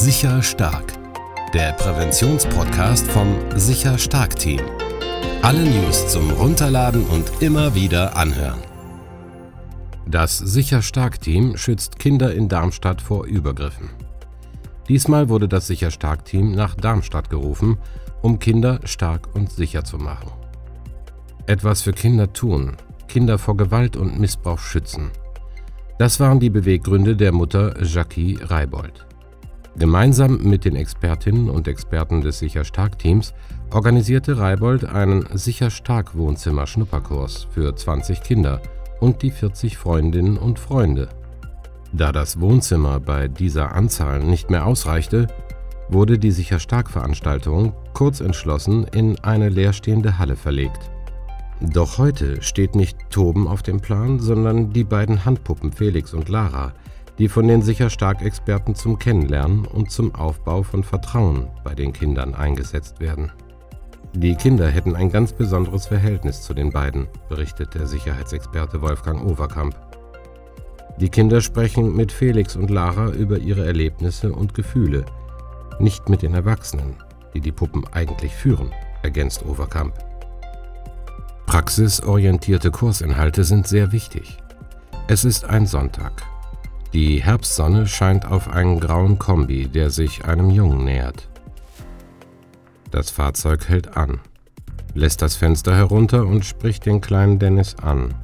Sicher Stark, der Präventionspodcast vom Sicher Stark Team. Alle News zum Runterladen und immer wieder anhören. Das Sicher Stark Team schützt Kinder in Darmstadt vor Übergriffen. Diesmal wurde das Sicher Stark Team nach Darmstadt gerufen, um Kinder stark und sicher zu machen. Etwas für Kinder tun, Kinder vor Gewalt und Missbrauch schützen. Das waren die Beweggründe der Mutter Jackie Reibold. Gemeinsam mit den Expertinnen und Experten des Sicher Stark Teams organisierte Reibold einen Sicher Stark Wohnzimmer Schnupperkurs für 20 Kinder und die 40 Freundinnen und Freunde. Da das Wohnzimmer bei dieser Anzahl nicht mehr ausreichte, wurde die Sicher Stark Veranstaltung kurz entschlossen in eine leerstehende Halle verlegt. Doch heute steht nicht Toben auf dem Plan, sondern die beiden Handpuppen Felix und Lara, die von den sicher stark Experten zum Kennenlernen und zum Aufbau von Vertrauen bei den Kindern eingesetzt werden. Die Kinder hätten ein ganz besonderes Verhältnis zu den beiden, berichtet der Sicherheitsexperte Wolfgang Overkamp. Die Kinder sprechen mit Felix und Lara über ihre Erlebnisse und Gefühle, nicht mit den Erwachsenen, die die Puppen eigentlich führen, ergänzt Overkamp. Praxisorientierte Kursinhalte sind sehr wichtig. Es ist ein Sonntag, die Herbstsonne scheint auf einen grauen Kombi, der sich einem Jungen nähert. Das Fahrzeug hält an, lässt das Fenster herunter und spricht den kleinen Dennis an.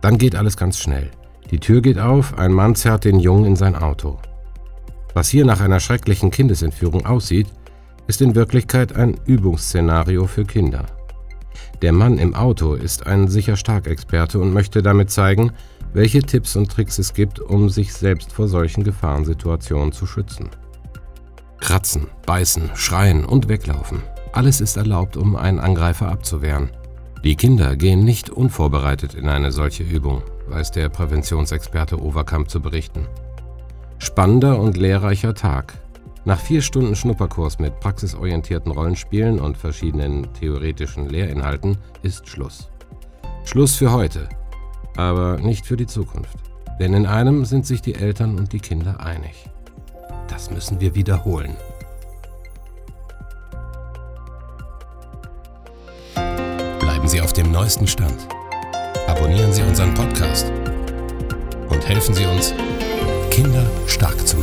Dann geht alles ganz schnell. Die Tür geht auf, ein Mann zerrt den Jungen in sein Auto. Was hier nach einer schrecklichen Kindesentführung aussieht, ist in Wirklichkeit ein Übungsszenario für Kinder. Der Mann im Auto ist ein sicher stark Experte und möchte damit zeigen, welche Tipps und Tricks es gibt, um sich selbst vor solchen Gefahrensituationen zu schützen. Kratzen, beißen, schreien und weglaufen. Alles ist erlaubt, um einen Angreifer abzuwehren. Die Kinder gehen nicht unvorbereitet in eine solche Übung, weiß der Präventionsexperte Overkamp zu berichten. Spannender und lehrreicher Tag. Nach vier Stunden Schnupperkurs mit praxisorientierten Rollenspielen und verschiedenen theoretischen Lehrinhalten ist Schluss. Schluss für heute aber nicht für die Zukunft. Denn in einem sind sich die Eltern und die Kinder einig. Das müssen wir wiederholen. Bleiben Sie auf dem neuesten Stand. Abonnieren Sie unseren Podcast und helfen Sie uns, Kinder stark zu.